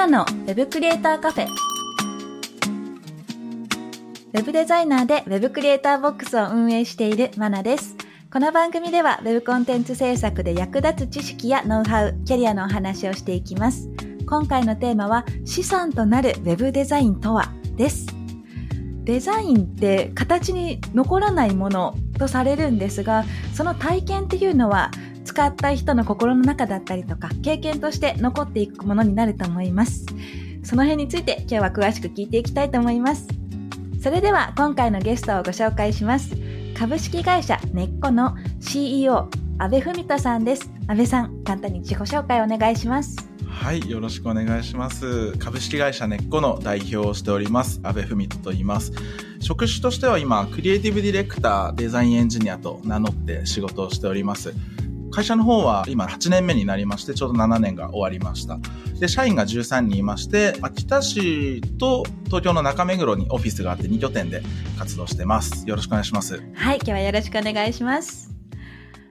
ナのウェブクリエイターカフェ。ウェブデザイナーでウェブクリエイターボックスを運営しているマナです。この番組ではウェブコンテンツ制作で役立つ知識やノウハウ、キャリアのお話をしていきます。今回のテーマは資産となるウェブデザインとは？です。デザインって形に残らないものとされるんですが、その体験っていうのは使った人の心の中だったりとか経験として残っていくものになると思います。その辺について今日は詳しく聞いていきたいと思います。それでは今回のゲストをご紹介します。株式会社ネッコの CEO 阿部文人さんです。阿部さん、簡単に自己紹介お願いします。はい、よろしくお願いします。株式会社ネッコの代表をしております、阿部文人と言います。職種としては今、クリエイティブディレクター、デザインエンジニアと名乗って仕事をしております。会社の方は今8年目になりまして、ちょうど7年が終わりました。で、社員が13人いまして、秋田市と東京の中目黒にオフィスがあって2拠点で活動してます。よろしくお願いします。はい、今日はよろしくお願いします。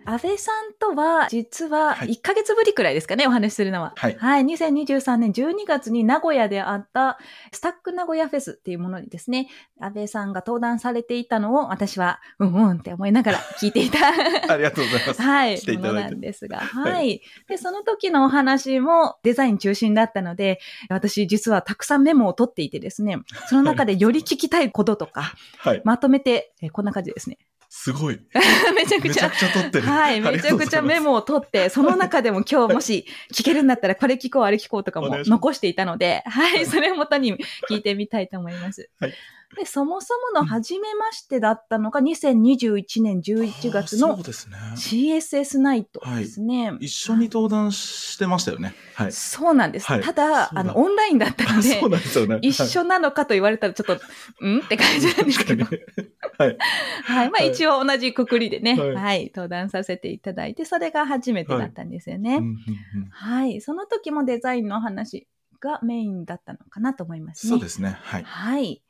安倍さんとは、実ははい1ヶ月ぶりくらいですかね、お話しするのは。はいはい、2023年12月に名古屋であった、スタック名古屋フェスっていうものにですね、安倍さんが登壇されていたのを、私は、うんうんって思いながら聞いていた。ありがとうございます。はい、来ていただいてなんですが、はいはい。で、その時のお話もデザイン中心だったので、私実はたくさんメモを取っていてですね、その中でより聞きたいこととか、はい。まとめて、えこんな感じですね。すごい。めちゃくちゃめちゃくちゃ撮ってる。はい、めちゃくちゃメモを取って、その中でも今日もし聞けるんだったらこれ聞こう、あれ聞こうとかも残していたので、はい、それをもとに聞いてみたいと思います。はいで、そもそもの初めましてだったのが2021年11月のあーそうですね。CSS ナイトですね。一緒に登壇してましたよね。はい。そうなんです。はいただ、あの、オンラインだったので ね。一緒なのかと言われたらちょっと、うん？って感じなんですけど。はい。はい。まあはい一応同じくくりでね、はいはい、登壇させていただいて、それが初めてだったんですよね。はい。その時もデザインの話がメインだったのかなと思いますね。そうですね。はい。はい。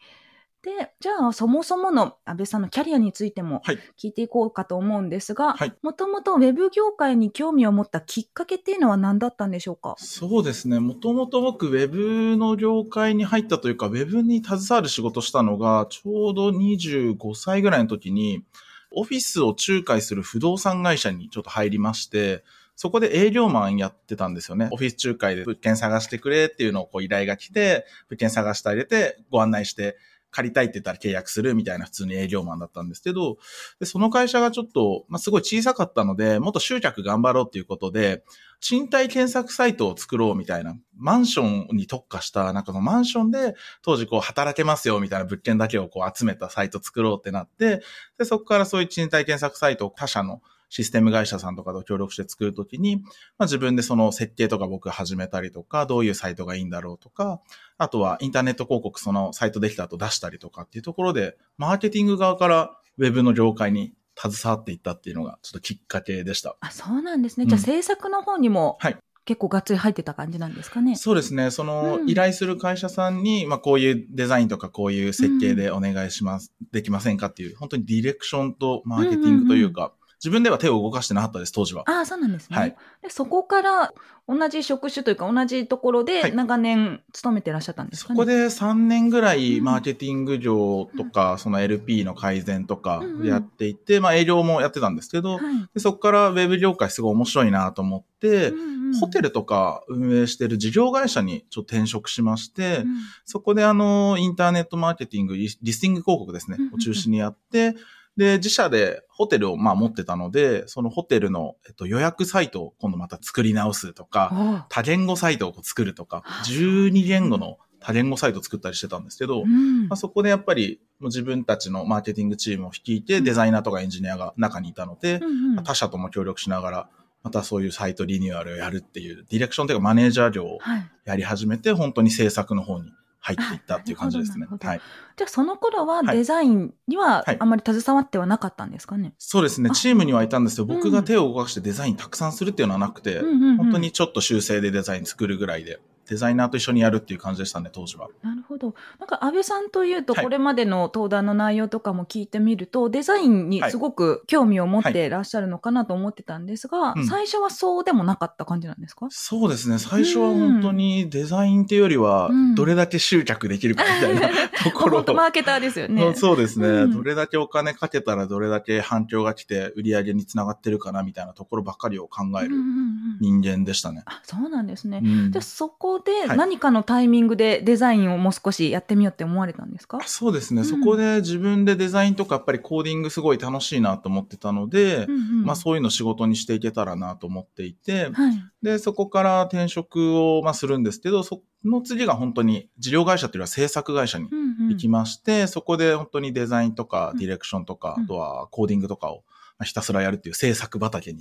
で、じゃあ、そもそもの安倍さんのキャリアについてもはい聞いていこうかと思うんですがはい、もともとウェブ業界に興味を持ったきっかけっていうのは何だったんでしょうか？そうですね。もともと僕、ウェブの業界に入ったというか、ウェブに携わる仕事したのが、ちょうど25歳ぐらいの時に、オフィスを仲介する不動産会社にちょっと入りまして、そこで営業マンやってたんですよね。オフィス仲介で物件探してくれっていうのをこう依頼が来て、物件探してあげて、ご案内して、借りたいって言ったら契約するみたいな普通に営業マンだったんですけど、でその会社がちょっと、まあ、すごい小さかったので、もっと集客頑張ろうっていうことで、賃貸検索サイトを作ろうみたいな、マンションに特化した、なんかのマンションで当時こう働けますよみたいな物件だけをこう集めたサイト作ろうってなって、で、そこからそういう賃貸検索サイトを他社のシステム会社さんとかと協力して作るときに、まあ、自分でその設計とか僕始めたりとか、どういうサイトがいいんだろうとか、あとはインターネット広告そのサイトできた後出したりとかっていうところで、マーケティング側からウェブの業界に携わっていったっていうのがちょっときっかけでした。あ、そうなんですね。うんじゃあ制作の方にもはい結構がっつり入ってた感じなんですかね。そうですね。その、うん依頼する会社さんに、まあ、こういうデザインとかこういう設計でお願いします、できませんかっていう、本当にディレクションとマーケティングというか、自分では手を動かしてなかったです、当時は。ああ、そうなんですね。はい。でそこから同じ職種というか同じところはい。で長年勤めてらっしゃったんですかね？そこで3年ぐらうん。いマーケティング業とか、その LP の改善とかうんうん。やっていて、まあ営業もやってたんですけど、はい。でそこからウェブ業界すごい面白いなと思って、うんうん。ホテルとか運営してる事業会社にちょっと転職しまして、うん。そこであの、インターネットマーケティング、リリスティング広告ですねうんうんう、ん。を中心にやって、で、自社でホテルをまあ持ってたので、そのホテルの、えっと、予約サイトを今度また作り直すとか、多言語サイトを作るとかあ、12言語の多言語サイトを作ったりしてたんですけど、うん。まあ、そこでやっぱり自分たちのマーケティングチームを率いて、デザイナーとかエンジニアが中にいたので、うんうん。他社とも協力しながら、またそういうサイトリニューアルをやるっていう、ディレクションというかマネージャー業をはい。やり始めて、本当に制作の方に入っていったっていう感じですね。はい。じゃあその頃ははい。デザインにははい。あまり携わってはなかったんですかね？そうですね。あ。チームにはいたんですけど、うん。僕が手を動かしてデザインたくさんするっていうのはなくて、うん。本当にちょっと修正でデザイン作るぐらいで、デザイナーと一緒にやるっていう感じでしたね、当時は。なるほど。なんか安倍さんというと、はいこれまでの登壇の内容とかも聞いてみると、デザインにすごく興味を持ってらっしゃるのかなと思ってたんですが、うん最初はそうでもなかった感じなんですか？そうですね。最初は本当にデザインっていうよりはうん、どれだけ集客できるかみたいな ところ本当マーケターですよね。そうですね、うんどれだけお金かけたらどれだけ反響が来て売り上げにつながってるかなみたいなところばっかりを考えるうんうんうん人間でしたね。あそうなんですね。うんじゃあそこではい。何かのタイミングでデザインをもう少しやってみようって思われたんですか、そうですね、うん。そこで自分でデザインとかやっぱりコーディングすごい楽しいなと思ってたので、うんうん。まあそういうの仕事にしていけたらなと思っていて、はい。で、そこから転職をまあするんですけど、その次が本当に事業会社っていうのは制作会社にうんうん。行きまして、そこで本当にデザインとかうん。ディレクションとか、うん。あとはコーディングとかをまあひたすらやるっていう制作畑に。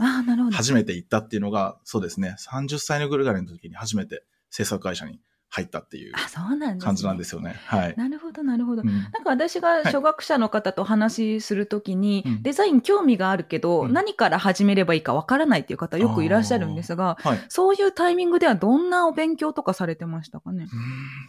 初めて行ったっていうのが、そうですね、30歳のぐらいの時に初めて制作会社に。入ったっていう。感じなんですよね。はい。なるほど、なるほど。うんなんか私が初学者の方と話しするときに、うんデザイン興味があるけど、うん何から始めればいいかわからないっていう方よくいらっしゃるんですが、はい。そういうタイミングではどんなお勉強とかされてましたかね？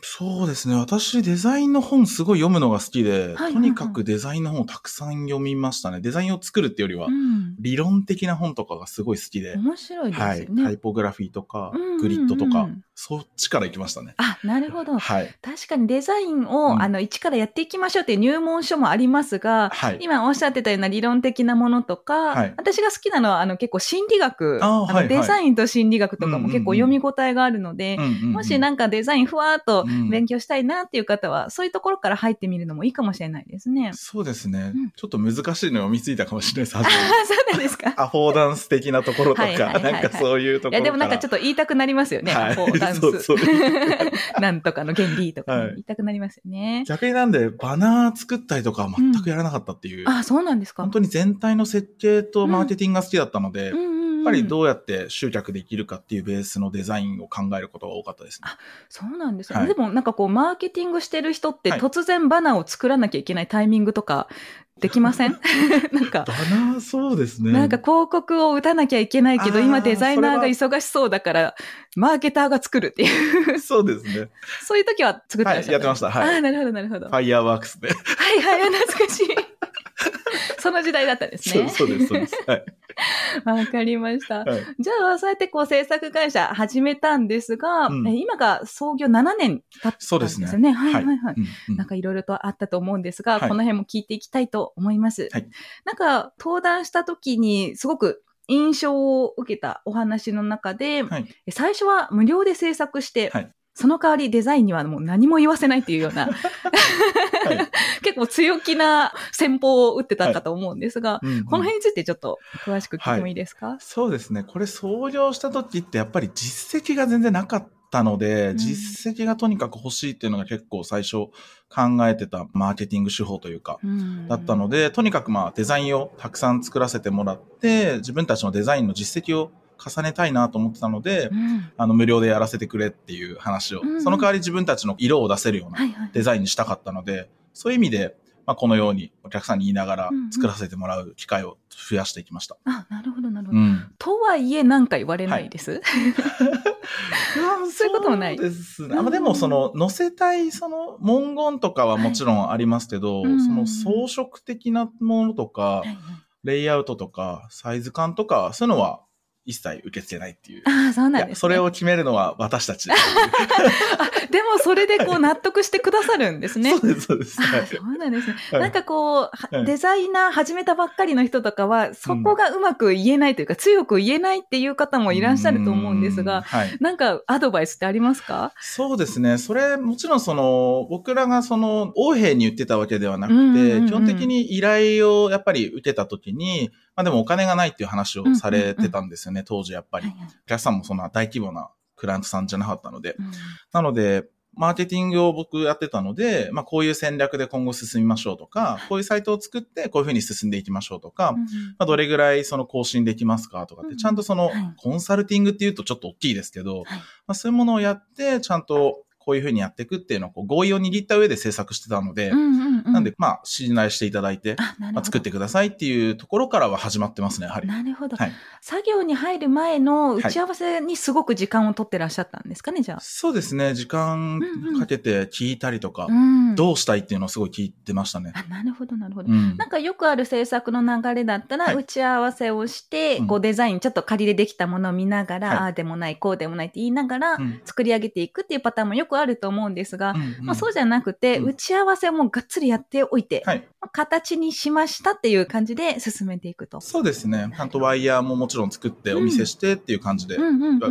そうですね。私、デザインの本すごい読むのが好きで、はいとにかくデザインの本をたくさん読みましたね。デザインを作るっていうよりは、うん。理論的な本とかがすごい好きで、面白いですはい。タイポグラフィーとかうんうんうん、グリッドとか、そっちから行きましたね。あ、なるほど。はい。確かにデザインを、うんあの、一からやっていきましょうっていう入門書もありますが、はい。今おっしゃってたような理論的なものとか、はい私が好きなのはあの結構心理学、のあーはいはいデザインと心理学とかうんうんうんも結構読み応えがあるので、うんうんうんもしなんかデザインふわーっとうん勉強したいなっていう方は、そういうところから入ってみるのもいいかもしれないですね。そうですね、うんちょっと難しいのを見ついたかもしれないです。あ そうなんですか？アフォーダンス的なところとか、なんかそういうところから。いや、でもなんかちょっと言いたくなりますよね。はいこうダンス。そうそう なんとかの原理とかね、はい言いたくなりますよね。逆になんで、バナー作ったりとかは全くやらなかったっていう。あ、そうなんですか。本当に全体の設計とマーケティングが好きだったので、うんうんうんやっぱりどうやって集客できるかっていうベースのデザインを考えることが多かったですね。そうなんですよ、はいでもなんかこう、マーケティングしてる人ってはい突然バナーを作らなきゃいけないタイミングとかできません？なんかバ、ナーそうですね。なんか広告を打たなきゃいけないけど、今デザイナーがそ忙しそうだから、マーケターが作るっていう、そうですね。そういう時は作ってらっしゃる、はいやってましたはいああ、なるほど、なるほど。ファイヤーワークスで。はいはい、懐かしい。その時代だったんですね。そうです、そうです。はい。わかりました。はいじゃあ、そうやってこう制作会社始めたんですが、うんえ今が創業7年経ったんですよね。そうですねはいはいはい。うんうんなんかいろいろとあったと思うんですが、はいこの辺も聞いていきたいと思います。はいなんか登壇した時にすごく印象を受けたお話の中で、はい。最初は無料で制作して、はいその代わりデザインにはもう何も言わせないっていうような、はい。結構強気な戦法を打ってたかと思うんですが、うんうん。この辺についてちょっと詳しく聞いてもいいですか、そうですね。これ創業した時ってやっぱり実績が全然なかったので、うん。実績がとにかく欲しいっていうのが結構最初考えてたマーケティング手法というか、うん。だったので、とにかくまあデザインをたくさん作らせてもらって、自分たちのデザインの実績を重ねたいなと思ってたので、うんあの無料でやらせてくれっていう話を、うんうんその代わり自分たちの色を出せるようなはいはい。デザインにしたかったので、そういう意味で、まあ、このようにお客さんに言いながらうんうん作らせてもらう機会を増やしていきました。あ、なるほど、なるほど。うん。とはいえ、なんか言われないです。そういうこともないですね。あまあでも、その、載せたい、その、文言とかはもちろんありますけど、はいうんその装飾的なものとか、はいはいレイアウトとか、サイズ感とか、そういうのは一切受け付けないっていう。ああ、そうなんです、ね。それを決めるのは私たち。あ、でもそれでこう納得してくださるんですね。そうです、そうです。そうなんですね。はいなんかこう、ははいデザイナー始めたばっかりの人とかは、そこがうまく言えないというか、強く言えないっていう方もいらっしゃると思うんですが、はい。なんかアドバイスってありますか？そうですね。それ、もちろんその、僕らがその、横柄に言ってたわけではなくて、うんうんうんうん基本的に依頼をやっぱり受けたときに、まあでもお金がないっていう話をされてたんですよね、当時やっぱり。はいはい。お客さんもそんな大規模なクライアントさんじゃなかったので。うんなので、マーケティングを僕やってたので、まあ、こういう戦略で今後進みましょうとか、こういうサイトを作ってこういうふうに進んでいきましょうとか、うんまあ、どれぐらいその更新できますかとかって、うんちゃんとそのはい。コンサルティングっていうとちょっと大きいですけど、はい。まあ、そういうものをやって、ちゃんとこういうふうにやっていくっていうのをこう合意を握った上で制作してたので、うんうんうんなんで、まあ、信頼していただいて、まど。あ、作ってくださいっていうところからは始まってますね、やはり。なるほど。はい。作業に入る前の打ち合わせにすごく時間を取ってらっしゃったんですかね、じゃあ。そうですね、時間うんうんかけて聞いたりとか、うん。どうしたいっていうのをすごい聞いてましたね。あ、なるほど、なるほど。うん。なんかよくある制作の流れだったら、はい打ち合わせをして、うんこうデザインちょっと仮でできたものを見ながら、はいああでもない、こうでもないって言いながら、うん作り上げていくっていうパターンもよくあると思うんですが、うんうんまあ、そうじゃなくて、うん打ち合わせをもうがっつりやっておいて、はい。まあ形にしましたっていう感じで進めていくと。そうですね。ちゃんとワイヤーももちろん作ってお見せしてっていう感じで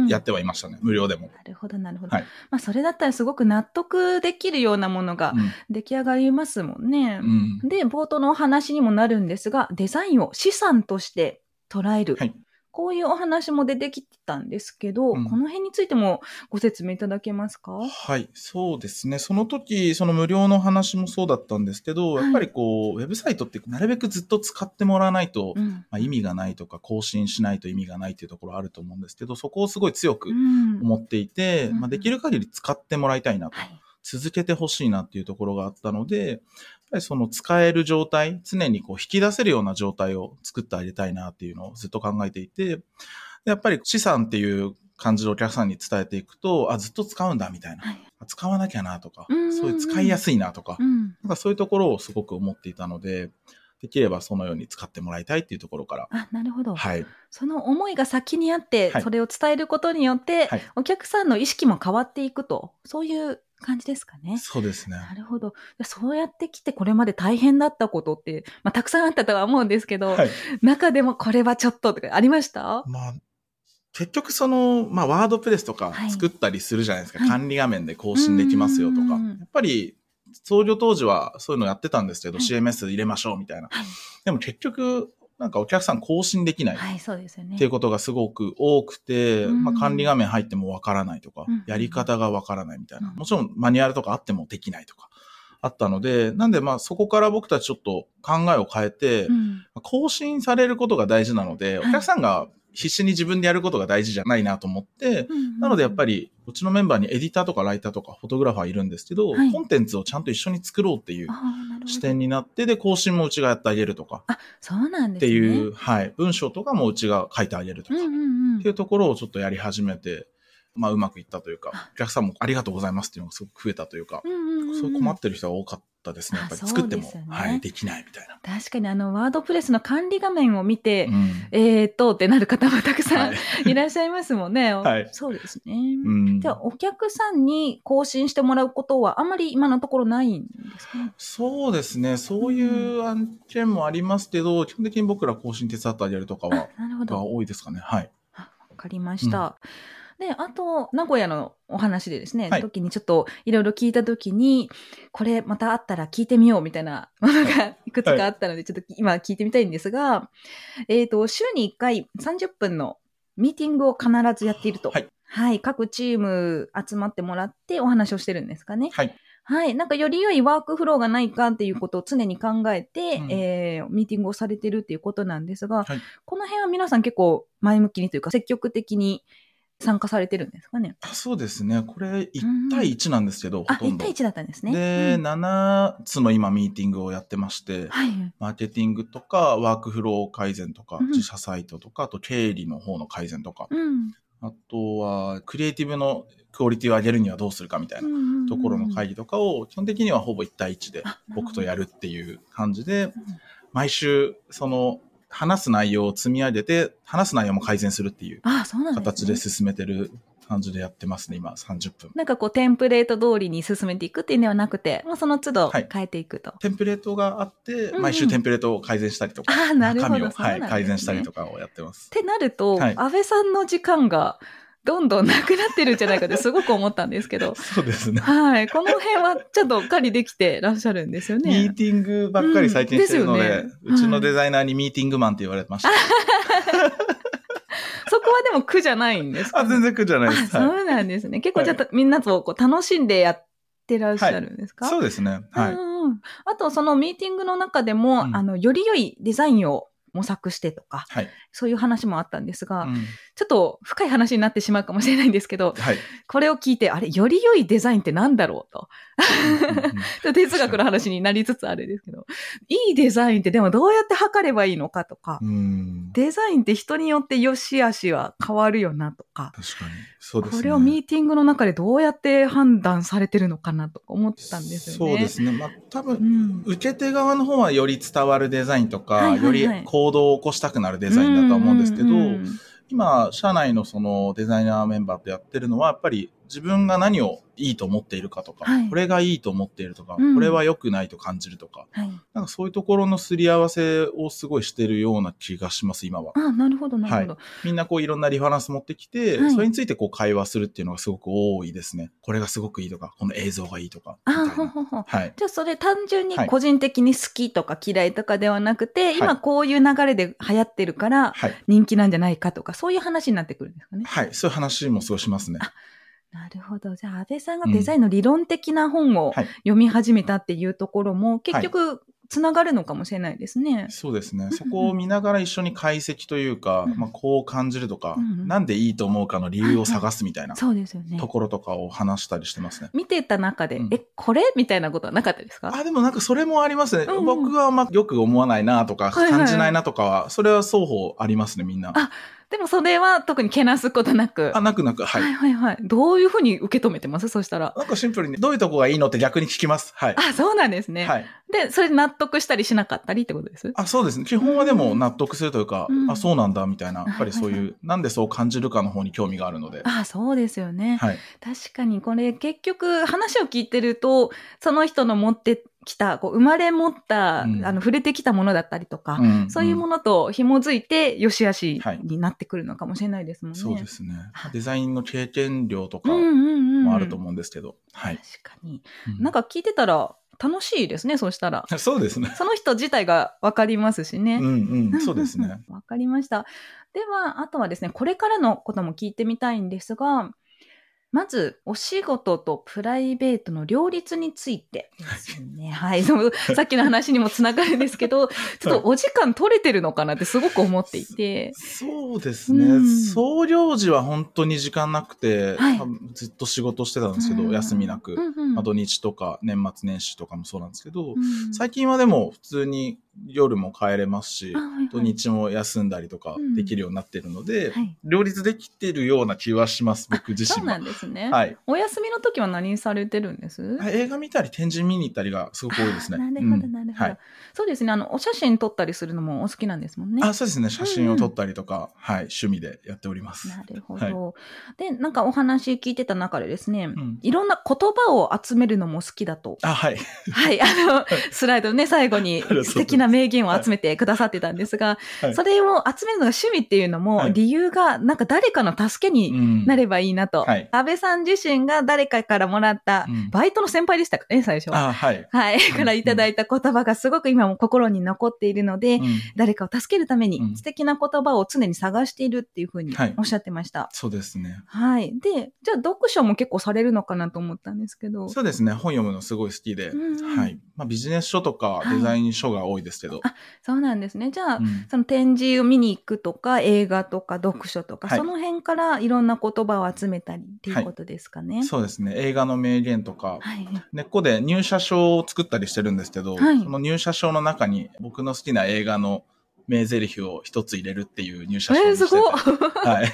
やってはいましたね。無料でも。なるほど、なるほど。はいまあ、それだったらすごく納得できるようなものが出来上がりますもんね。うん。うんで、冒頭のお話にもなるんですが、デザインを資産として捉える。はいこういうお話も出てきたんですけど、うんこの辺についてもご説明いただけますか？はい、そうですね。その時、その無料の話もそうだったんですけど、はいやっぱりこう、ウェブサイトってなるべくずっと使ってもらわないと、うん。まあ、意味がないとか、更新しないと意味がないっていうところあると思うんですけど、そこをすごい強くうん思っていて、うんまあ、できる限り使ってもらいたいなと、はい。続けてほしいなっていうところがあったので、ぱりその使える状態、常にこう引き出せるような状態を作ってあげたいなっていうのをずっと考えていて、やっぱり資産っていう感じでお客さんに伝えていくと、あ、ずっと使うんだみたいな。はい。使わなきゃなとか、うんうんうんそういう使いやすいなとか、うん。なんかそういうところをすごく思っていたので、できればそのように使ってもらいたいっていうところから、あ、なるほど。はい。その思いが先にあって、はいそれを伝えることによって、はいお客さんの意識も変わっていくと、そういう感じですかね。そうですね。なるほど。そうやってきてこれまで大変だったことって、まあ、たくさんあったとは思うんですけど、はい。中でもこれはちょっととかありました？まあ、結局その、まあ、ワードプレスとかはい作ったりするじゃないですか。はい管理画面で更新できますよとか。うんやっぱり、創業当時はそういうのやってたんですけど、はい CMS 入れましょうみたいな。はい。でも結局、なんかお客さん更新できない。はい、そうですよね。っていうことがすごく多くて、うん。まあ、管理画面入ってもわからないとか、うん。やり方がわからないみたいな、うん。もちろんマニュアルとかあってもできないとか、あったので、なんでまあそこから僕たちちょっと考えを変えて、うん。更新されることが大事なので、おはい。客さんが必死に自分でやることが大事じゃないなと思って、なのでやっぱり、り、うちのメンバーにエディターとかライターとかフォトグラファーいるんですけど、はい。コンテンツをちゃんと一緒に作ろうっていう視点になって、で、更新もうちがやってあげるとか、あ、そうなんですね。っていう、はい、文章とかもうちが書いてあげるとか、うんうんうん。っていうところをちょっとやり始めて、まあうまくいったというかあ、お客さんもありがとうございますっていうのがすごく増えたというか、うんうんうんうんそう困ってる人が多かったですね。やっぱりあ作っても、ねはい、できないみたいな。確かにあの、ワードプレスの管理画面を見て、うんえーっとってなる方もたくさんはいいらっしゃいますもんね。はいそうですね。うんじゃあ、お客さんに更新してもらうことはあんまり今のところないんですか？ね。そうですね。そういう案件もありますけど、基本的に僕ら更新手伝ってあげるとかは、あなるほど。が多いですかね。はい。あわかりました。で、あと、名古屋のお話でですね、はい時にちょっといろいろ聞いた時に、これまたあったら聞いてみようみたいなものがいくつかあったので、ちょっと今聞いてみたいんですが、えっ、と、週に1回30分のミーティングを必ずやっていると。はい。はい。各チーム集まってもらってお話をしてるんですかね。はい。はい。なんかより良いワークフローがないかっていうことを常に考えて、うんえーミーティングをされてるっていうことなんですが、はいこの辺は皆さん結構前向きにというか積極的に参加されてるんですかね。あそうですね。これ1対1なんですけど、あ、1ほとんど対。1だったんですね。で、うん7つの今ミーティングをやってまして、はい。マーケティングとか、ワークフロー改善とか、うん自社サイトとか、あと経理の方の改善とか、うん。あとは、クリエイティブのクオリティを上げるにはどうするかみたいなところの会議とかを、基本的にはほぼ1対1で僕とやるっていう感じで、毎週、その、話す内容を積み上げて、話す内容も改善するっていう。形で進めてる感じでやってますね、今、30分。なんかこう、テンプレート通りに進めていくっていうんではなくて、まあ、その都度はい変えていくと。テンプレートがあって、うん毎週テンプレートを改善したりとか、あなるほど中身を、はい、改善したりとかをやってますっ。てなると、はい安倍さんの時間がどんどんなくなってるんじゃないかってすごく思ったんですけど。そうですね。はい。この辺はちょっと狩りできてらっしゃるんですよね。ミーティングばっかり最近してるので、うんですよねうちのデザイナーにミーティングマンって言われてました。そこはでも苦じゃないんですか、あ、全然苦じゃないです。そうなんですね。結構じゃあ、みんなとこう楽しんでやっってらっしゃるんですか、そうですね。はい。あと、そのミーティングの中でも、うんあの、より良いデザインを模索してとか、はい。そういう話もあったんですが、うんちょっと深い話になってしまうかもしれないんですけど、はい。これを聞いて、あれ、より良いデザインってなんだろうと。哲学の話になりつつあれですけど、いいデザインってでもどうやって測ればいいのかとか、うん。デザインって人によって良し悪しは変わるよなとか、確かに。そうですね。これをミーティングの中でどうやって判断されてるのかなとか思ったんですよね。そうですね。まあ、多分、うん。受け手側の方はより伝わるデザインとか、はいはいはいより行動を起こしたくなるデザインだとは思うんですけど、うんうんうん今、社内のそのデザイナーメンバーとやってるのは、やっぱり自分が何をいいと思っているかとか、はいこれがいいと思っているとか、うんこれは良くないと感じるとか、はい。なんかそういうところのすり合わせをすごいしてるような気がします、今は。あ、なるほど、なるほど。みんなこういろんなリファランス持ってきて、はいそれについてこう会話するっていうのがすごく多いですね。これがすごくいいとか、この映像がいいとか。あ、ほほほ。はい。じゃあそれ単純にはい個人的に好きとか嫌いとかではなくて、い今こういう流れで流行ってるからはい。人気なんじゃないかとか、そういう話になってくるんですかね。はい。そういう話もすごいしますね。なるほど。じゃあ安倍さんがデザインの理論的な本をはい読み始めたっていうところも結局つながるのかもしれないですね。そうですねん。そこを見ながら一緒に解析というか、うんまあ、こう感じるとか、うんうんなんでいいと思うかの理由を探すみたいなそうですよねと。ころとかを話したりしてますね。見てた中で、うんえ、これみたいなことはなかったですか？あ、でもなんかそれもありますね。うんうん僕はまあよく思わないなとか、感じないなとかは、それは双方ありますね、みんな。あでもそれは特にけなすことなく。あ、なくなく、はい。はいはいはい。どういうふうに受け止めてます？そしたら。なんかシンプルに、どういうとこがいいのって逆に聞きます。はい。あ、そうなんですね。はい。で、それで納得したりしなかったりってことです？あ、そうですね。基本はでも納得するというか、うんあ、そうなんだ、みたいな。やっぱりそうはいはいう、なんでそう感じるかの方に興味があるので。あ、そうですよね。はい。確かにこれ結局話を聞いてると、その人の持ってきた、こう生まれ持った、うんあの、触れてきたものだったりとか、んそういうもの、のと紐づいて、良し悪しはいになってくるのかもしれないですもんね。そうですね。デザインの経験量とかうんうんうん。もあると思うんですけど。はい。確かに。うんなんか聞いてたら楽しいですね、そうしたら。そうですね。その人自体がわかりますしね。うんうん。そうですね。わかりました。では、あとはですね、これからのことも聞いてみたいんですが、まず、お仕事とプライベートの両立についてですね。はい。そのさっきの話にもつながるんですけど、ちょっとお時間取れてるのかなってすごく思っていて。そうですね。うん総領事は本当に時間なくて、はいずっと仕事してたんですけど、うん休みなく。うんうんまあ土日とか年末年始とかもそうなんですけど、うん最近はでも普通に夜も帰れますし、土日も休んだりとかうんできるようになってるので、はい両立できてるような気はします、僕自身はそうなん。ですね。はい。お休みの時は何されてるんです？映画見たり展示見に行ったりがすごく多いですね。なるほど、うんなるほど、はい。そうですね。あの、お写真撮ったりするのもお好きなんですもんね。あ、そうですね。写真を撮ったりとか、はい。趣味でやっております。なるほど、で、なんかお話聞いてた中でですね、うんいろんな言葉を集めるのも好きだと。あ、はい。はい、あの、スライドのね、最後に素敵な名言を集めてくださってたんですが、はいそれを集めるのが趣味っていうのも、はい理由が、なんか誰かの助けにうんなればいいなと。はい安倍さん自身が誰かからもらった、うんバイトの先輩でしたか？ね、最初。あ、はい。はい。からいただいた言葉がすごく今も心に残っているので、うん誰かを助けるためうんに素敵な言葉を常に探しているっていうふうにはいおっしゃってました。そうですね。はい。で、じゃあ読書も結構されるのかなと思ったんですけど。そうですね。本読むのすごい好きで、うんうんはい。まあ、ビジネス書とかはいデザイン書が多いですけど、あそうなんですね。じゃあ、うんその展示を見に行くとか、映画とか読書とか、はいその辺からいろんな言葉を集めたりっていうことですかね。そうですね。映画の名言とか、はい。根っこで入社書を作ったりしてるんですけど、はいその入社書の中に僕の好きな映画の名台詞を一つ入れるっていう入社書えすごい。はい。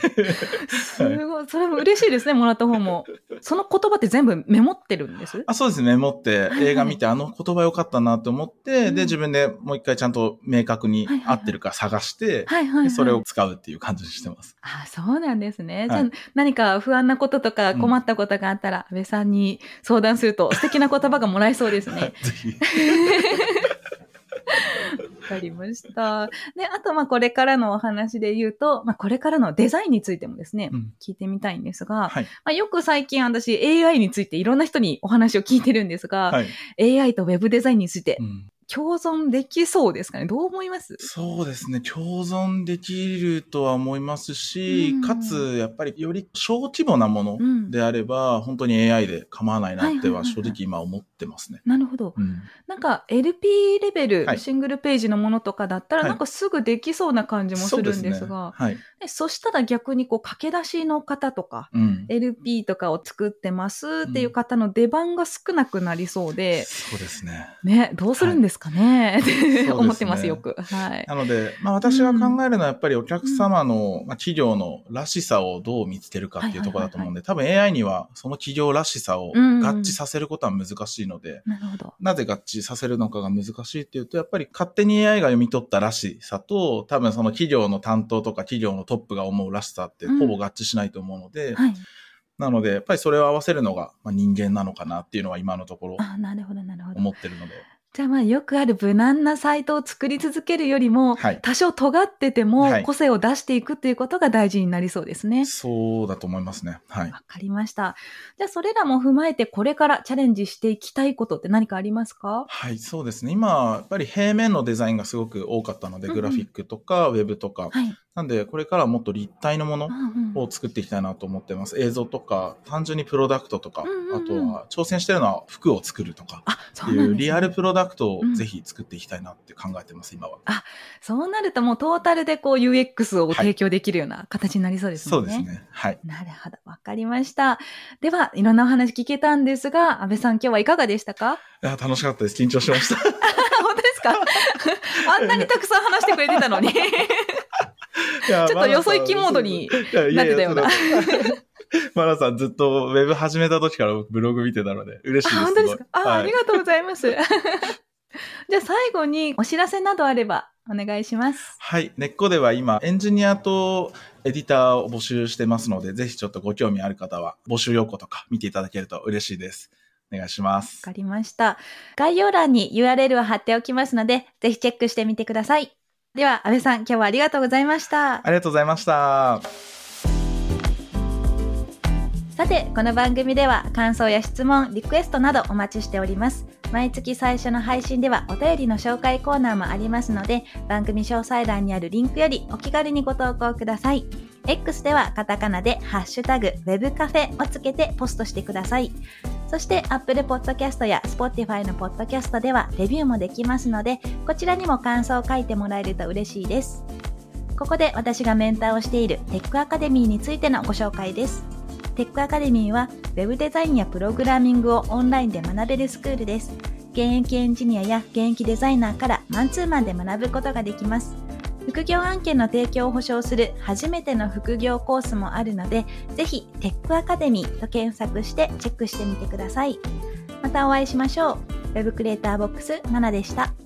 すごい。それも嬉しいですね、もらった方も。その言葉って全部メモってるんです？あそうですね。メモってはい映画見て、あの言葉良かったなと思って、うんで、自分でもう一回ちゃんと明確にはいはいはい合ってるか探して、それを使うっていう感じにしてます。あ、そうなんですね。はいじゃあ、何か不安なこととか困ったことがあったら、安倍さんに相談すると素敵な言葉がもらえそうですはいね。ぜひ。わかりました。で、あと、まあ、これからのお話で言うと、まあ、これからのデザインについてもですね、うん聞いてみたいんですが、はい。まあ、よく最近私 AI についていろんな人にお話を聞いてるんですが、はい。AI と Web デザインについてうん共存できそうですかね？どう思います？そうですね。共存できるとは思いますし、うん。かつ、やっぱりより小規模なものうん。であれば、本当に AI で構わないなっては正直今思ってますね。なるほど。うん。なんか LP レベル、はい。シングルページのものとかだったら、はい。なんかすぐできそうな感じもするんですが、そしたら逆にこう駆け出しの方とか、うん。LP とかを作ってますっていう方の出番が少なくなりそうで、そうですね。ね、どうするんですか？ね、ってそうですね 思ってます、よく。はい。なので、まあ私が考えるのはやっぱりお客様の、まあ、企業のらしさをどう見つけるかっていうところだと思うんで、多分 AI にはその企業らしさをうん合致させることは難しいので、なるほど。なぜ合致させるのかが難しいっていうと、やっぱり勝手に AI が読み取ったらしさと、多分その企業の担当とか企業のトップが思うらしさってうんほぼ合致しないと思うので、はい。なので、やっぱりそれを合わせるのがまあ人間なのかなっていうのは今のところあ、なるほど、なるほど。思ってるので。じゃあまあよくある無難なサイトを作り続けるよりも、はい多少尖っててもはい個性を出していくっていうことが大事になりそうですね。そうだと思いますね。はい。わかりました。じゃあそれらも踏まえてこれからチャレンジしていきたいことって何かありますか？はい、そうですね。今、やっぱり平面のデザインがすごく多かったので、うんうんグラフィックとか、ウェブとか。はい。なんで、これからはもっと立体のものうんうんを作っていきたいなと思ってます。映像とか、単純にプロダクトとか、うんうんうんあとは挑戦してるのは服を作るとか。あ、そっていんです、ね、うリアルプロダクトをうんぜひ作っていきたいなって考えてます、今は。そうなるともうトータルでこう UX を提供できるような形になりそうですもんね。そうですね。はい。なるほど。わかりました。では、いろんなお話聞けたんですが、安倍さん今日はいかがでしたか？いや、楽しかったです。緊張しました。本当ですか？あんなにたくさん話してくれてたのに。ちょっとよそ行きモードになってたような。マナさんずっとウェブ始めた時から僕ブログ見てたので嬉しいです。あ本当ですか？あ、はいありがとうございます。じゃあ最後にお知らせなどあればお願いします。はい。根っこでは今、エンジニアとエディターを募集してますので、ぜひちょっとご興味ある方は、募集要項とか見ていただけると嬉しいです。お願いしますわか。りました。概要欄に URL を貼っておきますので、ぜひチェックしてみてください。では、安倍さん、今日はありがとうございました。ありがとうございました。さて、この番組では感想や質問、リクエストなどお待ちしております。毎月最初の配信ではお便りの紹介コーナーもありますので、番組詳細欄にあるリンクよりお気軽にご投稿ください。X ではカタカナでハッシュタグ Web カフェをつけてポストしてください。そして Apple Podcast や Spotify の Podcast ではレビューもできますので、こちらにも感想を書いてもらえると嬉しいです。ここで私がメンターをしているテックアカデミーについてのご紹介です。テックアカデミーは Web デザインやプログラミングをオンラインで学べるスクールです。現役エンジニアや現役デザイナーからマンツーマンで学ぶことができます。副業案件の提供を保証する初めての副業コースもあるので、ぜひテックアカデミーと検索してチェックしてみてください。またお会いしましょう。Web クリエイターボックス、まなでした。